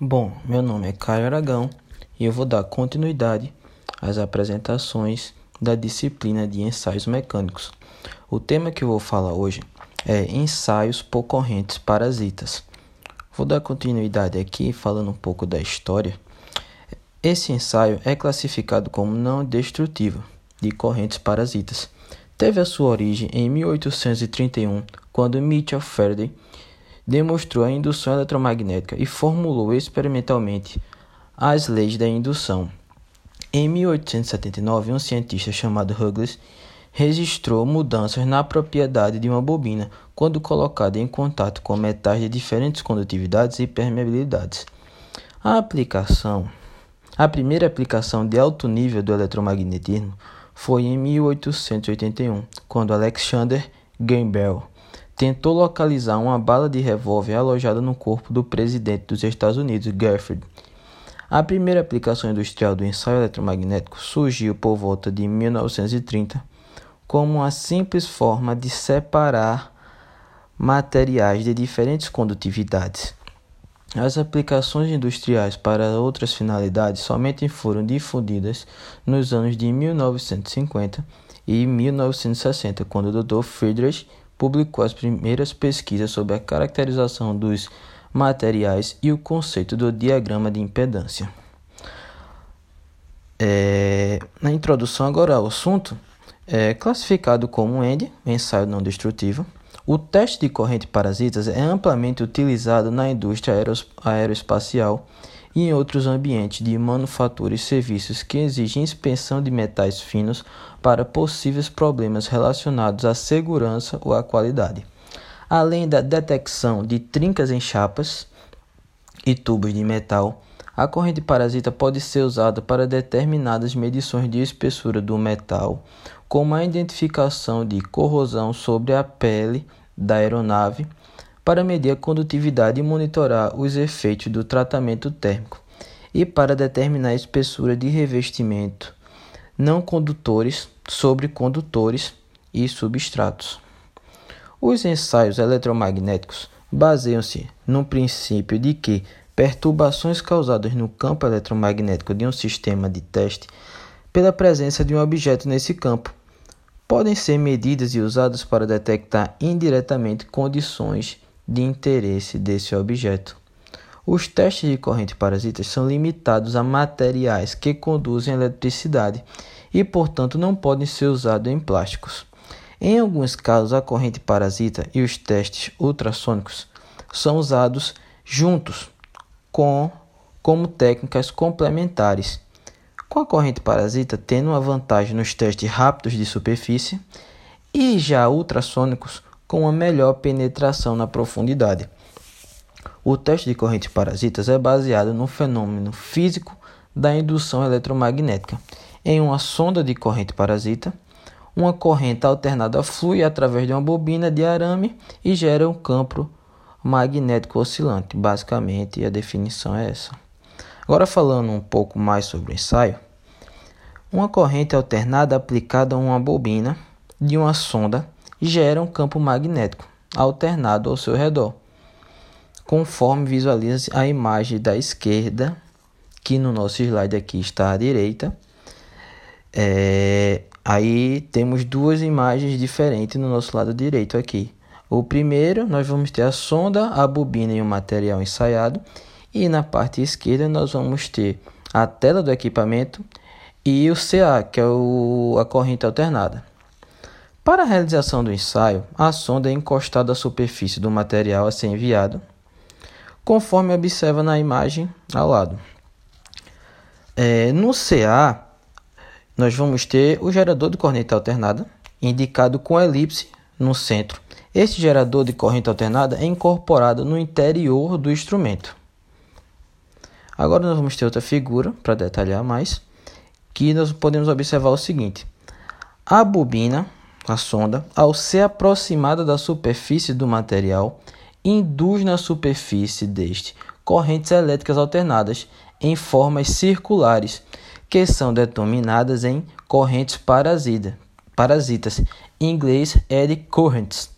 Bom, meu nome é Caio Aragão e eu vou dar continuidade às apresentações da disciplina de ensaios mecânicos. O tema que eu vou falar hoje é ensaios por correntes parasitas. Vou dar continuidade aqui falando um pouco da história. Esse ensaio é classificado como não destrutivo de correntes parasitas. Teve a sua origem em 1831, quando Mitchell Faraday demonstrou a indução eletromagnética e formulou experimentalmente as leis da indução. Em 1879, um cientista chamado Hughes registrou mudanças na propriedade de uma bobina quando colocada em contato com metais de diferentes condutividades e permeabilidades. A aplicação, a primeira aplicação de alto nível do eletromagnetismo foi em 1881, quando Alexander Graham Bell tentou localizar uma bala de revólver alojada no corpo do presidente dos Estados Unidos, Garfield. A primeira aplicação industrial do ensaio eletromagnético surgiu por volta de 1930 como uma simples forma de separar materiais de diferentes condutividades. As aplicações industriais para outras finalidades somente foram difundidas nos anos de 1950 e 1960, quando o Dr. Friedrich publicou as primeiras pesquisas sobre a caracterização dos materiais e o conceito do diagrama de impedância. É, na introdução agora ao assunto, é classificado como END, ensaio não destrutivo. O teste de corrente parasitas é amplamente utilizado na indústria aeroespacial e em outros ambientes de manufatura e serviços que exigem inspeção de metais finos para possíveis problemas relacionados à segurança ou à qualidade. Além da detecção de trincas em chapas e tubos de metal, a corrente parasita pode ser usada para determinadas medições de espessura do metal, como a identificação de corrosão sobre a pele da aeronave para medir a condutividade e monitorar os efeitos do tratamento térmico, e para determinar a espessura de revestimento não condutores sobre condutores e substratos. Os ensaios eletromagnéticos baseiam-se no princípio de que perturbações causadas no campo eletromagnético de um sistema de teste pela presença de um objeto nesse campo podem ser medidas e usadas para detectar indiretamente condições de interesse desse objeto. Os testes de corrente parasitas são limitados a materiais que conduzem eletricidade e, portanto, não podem ser usados em plásticos. Em alguns casos, a corrente parasita e os testes ultrassônicos são usados juntos com, como técnicas complementares. Com a corrente parasita tendo uma vantagem nos testes rápidos de superfície e já ultrassônicos com uma melhor penetração na profundidade. O teste de correntes parasitas é baseado no fenômeno físico da indução eletromagnética. Em uma sonda de corrente parasita, uma corrente alternada flui através de uma bobina de arame e gera um campo magnético oscilante. Basicamente, a definição é essa. Agora, falando um pouco mais sobre o ensaio, uma corrente alternada aplicada a uma bobina de uma sonda gera um campo magnético alternado ao seu redor, conforme visualiza a imagem da esquerda, que no nosso slide aqui está à direita. É, aí temos duas imagens diferentes no nosso lado direito aqui. O primeiro, nós vamos ter a sonda, a bobina e o material ensaiado. E na parte esquerda, nós vamos ter a tela do equipamento e o CA, que é o, a corrente alternada. Para a realização do ensaio, a sonda é encostada à superfície do material a ser enviado, conforme observa na imagem ao lado. É, no CA, nós vamos ter o gerador de corrente alternada, indicado com elipse no centro. Este gerador de corrente alternada é incorporado no interior do instrumento. Agora nós vamos ter outra figura para detalhar mais, que nós podemos observar o seguinte: a bobina a sonda, ao ser aproximada da superfície do material, induz na superfície deste correntes elétricas alternadas em formas circulares, que são denominadas em correntes parasita, parasitas, em inglês eddy currents.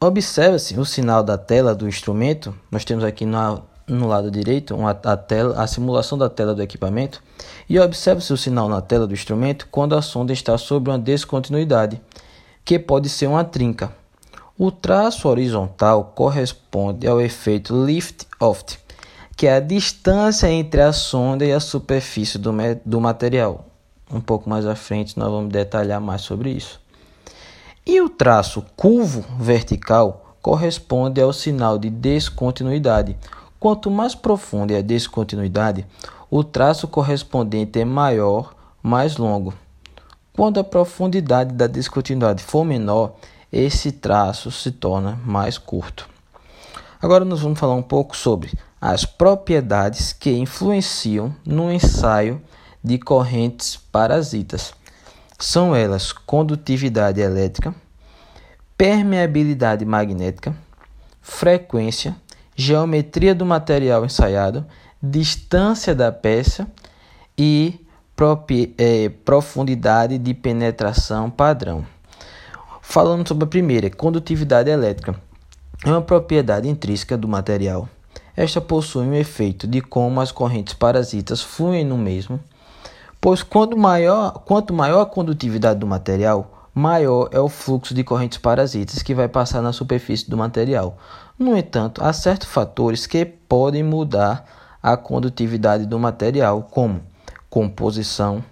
Observa-se o sinal da tela do instrumento. Nós temos aqui no, no lado direito uma, a, tela, a simulação da tela do equipamento. E observa-se o sinal na tela do instrumento quando a sonda está sobre uma descontinuidade, que pode ser uma trinca. O traço horizontal corresponde ao efeito lift-off, que é a distância entre a sonda e a superfície do, do material. Um pouco mais à frente nós vamos detalhar mais sobre isso. E o traço curvo vertical corresponde ao sinal de descontinuidade. Quanto mais profunda é a descontinuidade, o traço correspondente é maior, mais longo. Quando a profundidade da descontinuidade for menor, esse traço se torna mais curto. Agora nós vamos falar um pouco sobre as propriedades que influenciam no ensaio de correntes parasitas. São elas condutividade elétrica, permeabilidade magnética, frequência, geometria do material ensaiado, distância da peça e é, profundidade de penetração padrão. Falando sobre a primeira, condutividade elétrica. É uma propriedade intrínseca do material. Esta possui um efeito de como as correntes parasitas fluem no mesmo, pois quanto maior, quanto maior a condutividade do material, maior é o fluxo de correntes parasitas que vai passar na superfície do material. No entanto, há certos fatores que podem mudar a condutividade do material, como composição,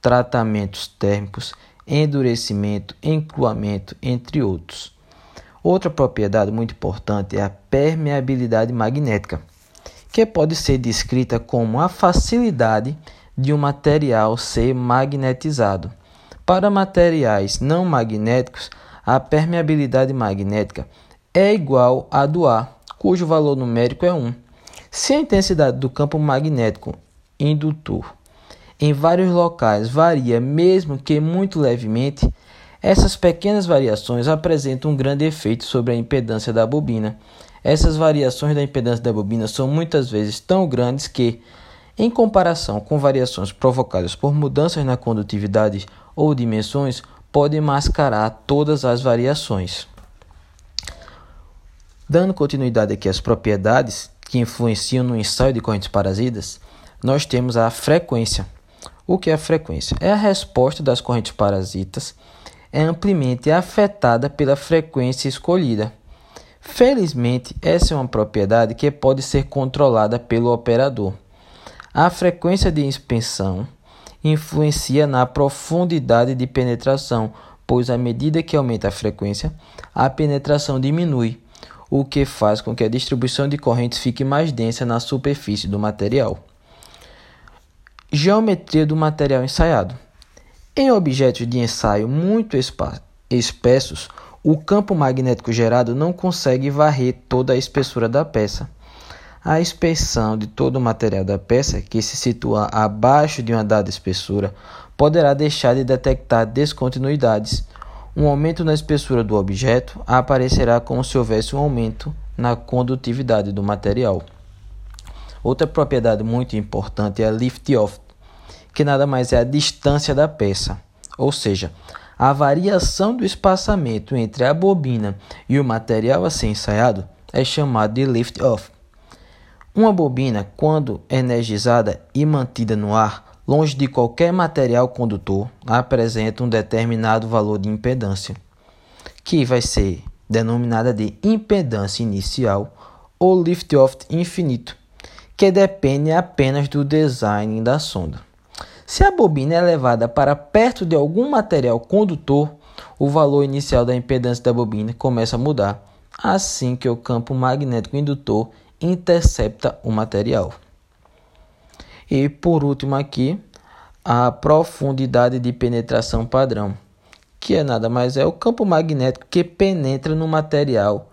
tratamentos térmicos, endurecimento, encruamento, entre outros. Outra propriedade muito importante é a permeabilidade magnética, que pode ser descrita como a facilidade de um material ser magnetizado. Para materiais não magnéticos, a permeabilidade magnética é igual à do ar, cujo valor numérico é 1. Se a intensidade do campo magnético indutor em vários locais varia, mesmo que muito levemente, essas pequenas variações apresentam um grande efeito sobre a impedância da bobina. Essas variações da impedância da bobina são muitas vezes tão grandes que, em comparação com variações provocadas por mudanças na condutividade ou dimensões, podem mascarar todas as variações. Dando continuidade aqui às propriedades que influenciam no ensaio de correntes parasitas, nós temos a frequência. O que é a frequência? É a resposta das correntes parasitas é amplamente afetada pela frequência escolhida. Felizmente, essa é uma propriedade que pode ser controlada pelo operador. A frequência de expansão influencia na profundidade de penetração, pois à medida que aumenta a frequência, a penetração diminui, o que faz com que a distribuição de correntes fique mais densa na superfície do material. Geometria do material ensaiado. Em objetos de ensaio muito espessos, o campo magnético gerado não consegue varrer toda a espessura da peça. A inspeção de todo o material da peça, que se situa abaixo de uma dada espessura, poderá deixar de detectar descontinuidades. Um aumento na espessura do objeto aparecerá como se houvesse um aumento na condutividade do material. Outra propriedade muito importante é a lift-off, que nada mais é a distância da peça, ou seja, a variação do espaçamento entre a bobina e o material a ser ensaiado é chamada de lift-off. Uma bobina, quando energizada e mantida no ar, longe de qualquer material condutor, apresenta um determinado valor de impedância, que vai ser denominada de impedância inicial ou lift-off infinito que depende apenas do design da sonda. Se a bobina é levada para perto de algum material condutor, o valor inicial da impedância da bobina começa a mudar assim que o campo magnético indutor intercepta o material. E por último aqui, a profundidade de penetração padrão, que é nada mais é o campo magnético que penetra no material,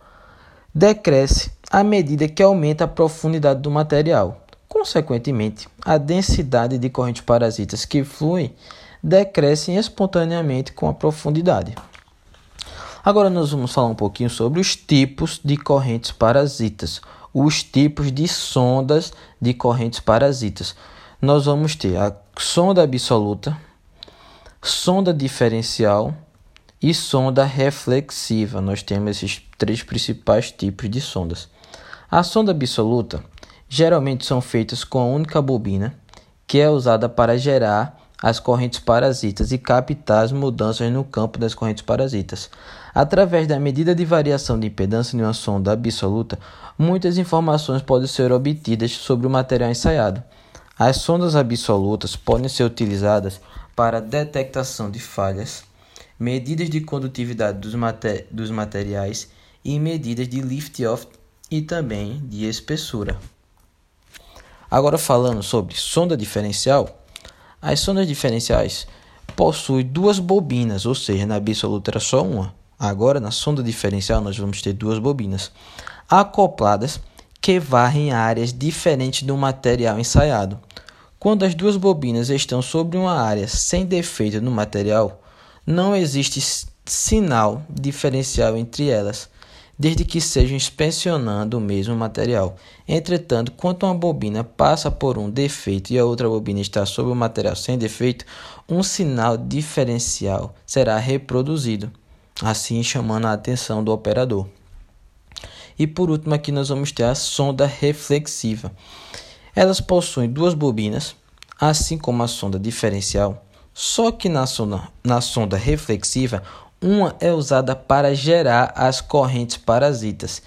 decresce à medida que aumenta a profundidade do material. Consequentemente, a densidade de correntes parasitas que fluem decresce espontaneamente com a profundidade. Agora nós vamos falar um pouquinho sobre os tipos de correntes parasitas, os tipos de sondas de correntes parasitas. Nós vamos ter a sonda absoluta, sonda diferencial e sonda reflexiva. Nós temos esses três principais tipos de sondas. A sonda absoluta geralmente são feitas com a única bobina, que é usada para gerar as correntes parasitas e captar as mudanças no campo das correntes parasitas. Através da medida de variação de impedância de uma sonda absoluta, muitas informações podem ser obtidas sobre o material ensaiado. As sondas absolutas podem ser utilizadas para detectação de falhas, medidas de condutividade dos, mater dos materiais e medidas de lift-off e também de espessura. Agora falando sobre sonda diferencial, as sondas diferenciais possuem duas bobinas, ou seja, na absoluta era só uma. Agora na sonda diferencial nós vamos ter duas bobinas acopladas que varrem áreas diferentes do material ensaiado. Quando as duas bobinas estão sobre uma área sem defeito no material, não existe sinal diferencial entre elas, desde que sejam inspecionando o mesmo material. Entretanto, quando uma bobina passa por um defeito e a outra bobina está sobre o material sem defeito, um sinal diferencial será reproduzido, assim chamando a atenção do operador. E por último, aqui nós vamos ter a sonda reflexiva. Elas possuem duas bobinas, assim como a sonda diferencial, só que na sonda, na sonda reflexiva, uma é usada para gerar as correntes parasitas,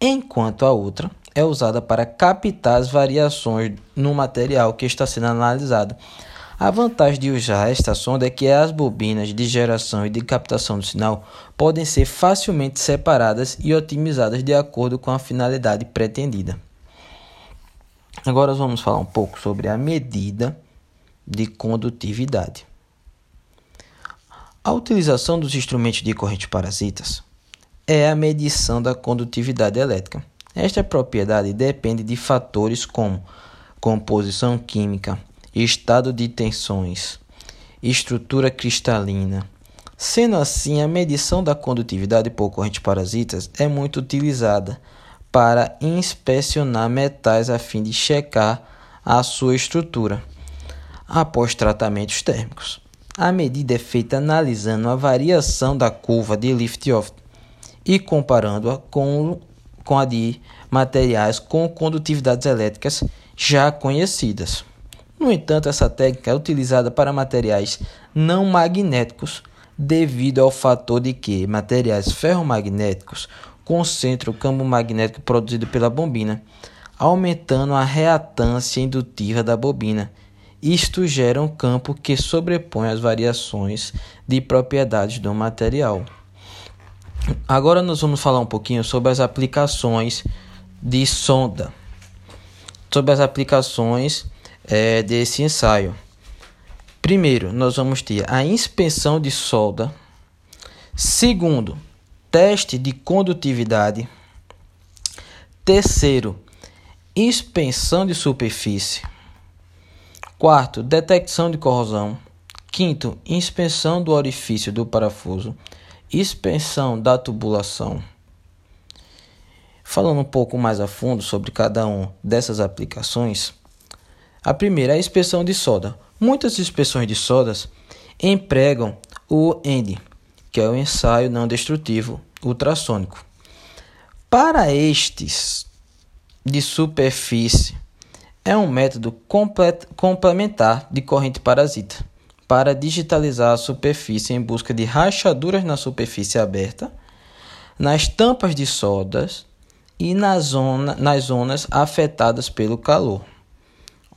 enquanto a outra é usada para captar as variações no material que está sendo analisado. A vantagem de usar esta sonda é que as bobinas de geração e de captação do sinal podem ser facilmente separadas e otimizadas de acordo com a finalidade pretendida. Agora vamos falar um pouco sobre a medida de condutividade. A utilização dos instrumentos de corrente parasitas é a medição da condutividade elétrica. Esta propriedade depende de fatores como composição química, estado de tensões, estrutura cristalina. Sendo assim, a medição da condutividade por corrente parasitas é muito utilizada para inspecionar metais a fim de checar a sua estrutura após tratamentos térmicos. A medida é feita analisando a variação da curva de lift-off e comparando-a com, com a de materiais com condutividades elétricas já conhecidas. No entanto, essa técnica é utilizada para materiais não magnéticos devido ao fator de que materiais ferromagnéticos concentra o campo magnético produzido pela bobina, aumentando a reatância indutiva da bobina. Isto gera um campo que sobrepõe as variações de propriedades do material. Agora nós vamos falar um pouquinho sobre as aplicações de sonda, sobre as aplicações é, desse ensaio. Primeiro, nós vamos ter a inspeção de solda. Segundo, teste de condutividade. Terceiro, inspeção de superfície. Quarto, detecção de corrosão. Quinto, inspeção do orifício do parafuso. Inspeção da tubulação. Falando um pouco mais a fundo sobre cada uma dessas aplicações, a primeira é a inspeção de solda. Muitas inspeções de soldas empregam o END, que é o ensaio não destrutivo ultrassônico. Para estes de superfície, é um método complementar de corrente parasita para digitalizar a superfície em busca de rachaduras na superfície aberta, nas tampas de soldas e na zona, nas zonas afetadas pelo calor.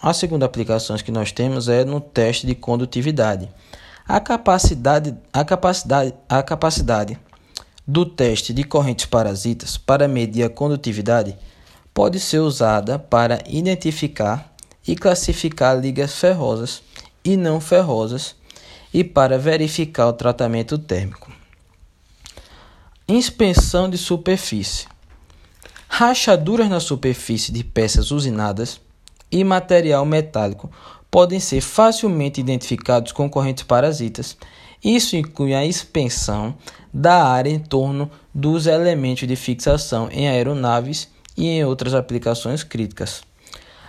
A segunda aplicação que nós temos é no teste de condutividade. A capacidade, a capacidade, a capacidade do teste de correntes parasitas para medir a condutividade pode ser usada para identificar e classificar ligas ferrosas e não ferrosas e para verificar o tratamento térmico. Inspeção de superfície. Rachaduras na superfície de peças usinadas e material metálico podem ser facilmente identificados com correntes parasitas. Isso inclui a inspeção da área em torno dos elementos de fixação em aeronaves e em outras aplicações críticas.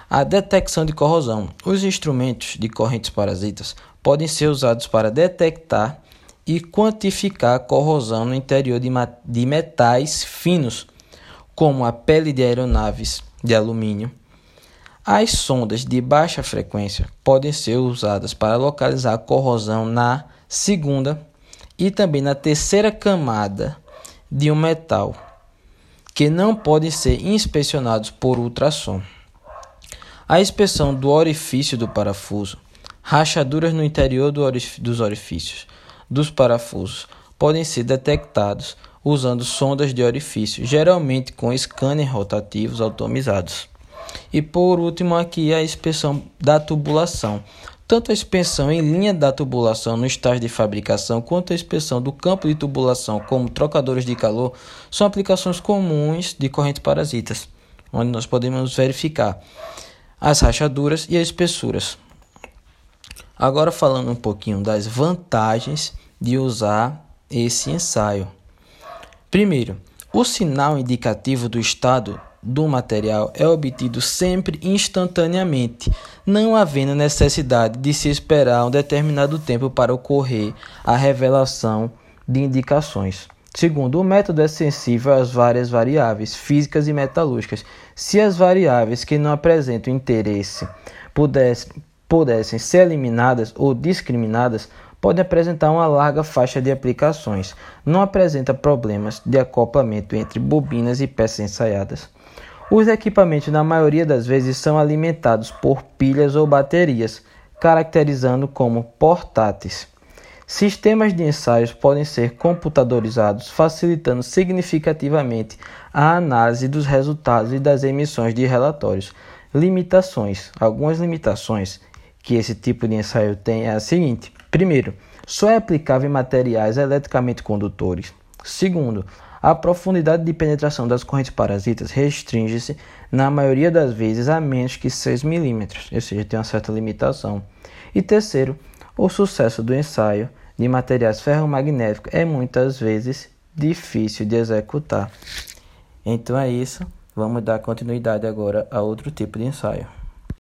A detecção de corrosão. Os instrumentos de correntes parasitas podem ser usados para detectar e quantificar a corrosão no interior de, de metais finos, como a pele de aeronaves de alumínio. As sondas de baixa frequência podem ser usadas para localizar a corrosão na segunda e também na terceira camada de um metal, que não podem ser inspecionados por ultrassom. A inspeção do orifício do parafuso, rachaduras no interior do orif dos orifícios dos parafusos podem ser detectados usando sondas de orifício, geralmente com scanners rotativos automizados. E por último aqui a inspeção da tubulação. Tanto a inspeção em linha da tubulação no estágio de fabricação quanto a inspeção do campo de tubulação como trocadores de calor são aplicações comuns de correntes parasitas, onde nós podemos verificar as rachaduras e as espessuras. Agora falando um pouquinho das vantagens de usar esse ensaio. Primeiro, o sinal indicativo do estado do material é obtido sempre instantaneamente, não havendo necessidade de se esperar um determinado tempo para ocorrer a revelação de indicações. Segundo, o método é sensível às várias variáveis físicas e metalúrgicas. Se as variáveis que não apresentam interesse pudessem, pudessem ser eliminadas ou discriminadas, pode apresentar uma larga faixa de aplicações. Não apresenta problemas de acoplamento entre bobinas e peças ensaiadas. Os equipamentos, na maioria das vezes, são alimentados por pilhas ou baterias, caracterizando como portáteis. Sistemas de ensaios podem ser computadorizados, facilitando significativamente a análise dos resultados e das emissões de relatórios. Limitações: algumas limitações que esse tipo de ensaio tem é a seguinte: primeiro, só é aplicável em materiais eletricamente condutores. Segundo, a profundidade de penetração das correntes parasitas restringe-se, na maioria das vezes, a menos que 6 milímetros, ou seja, tem uma certa limitação. E terceiro, o sucesso do ensaio de materiais ferromagnéticos é muitas vezes difícil de executar. Então é isso, vamos dar continuidade agora a outro tipo de ensaio.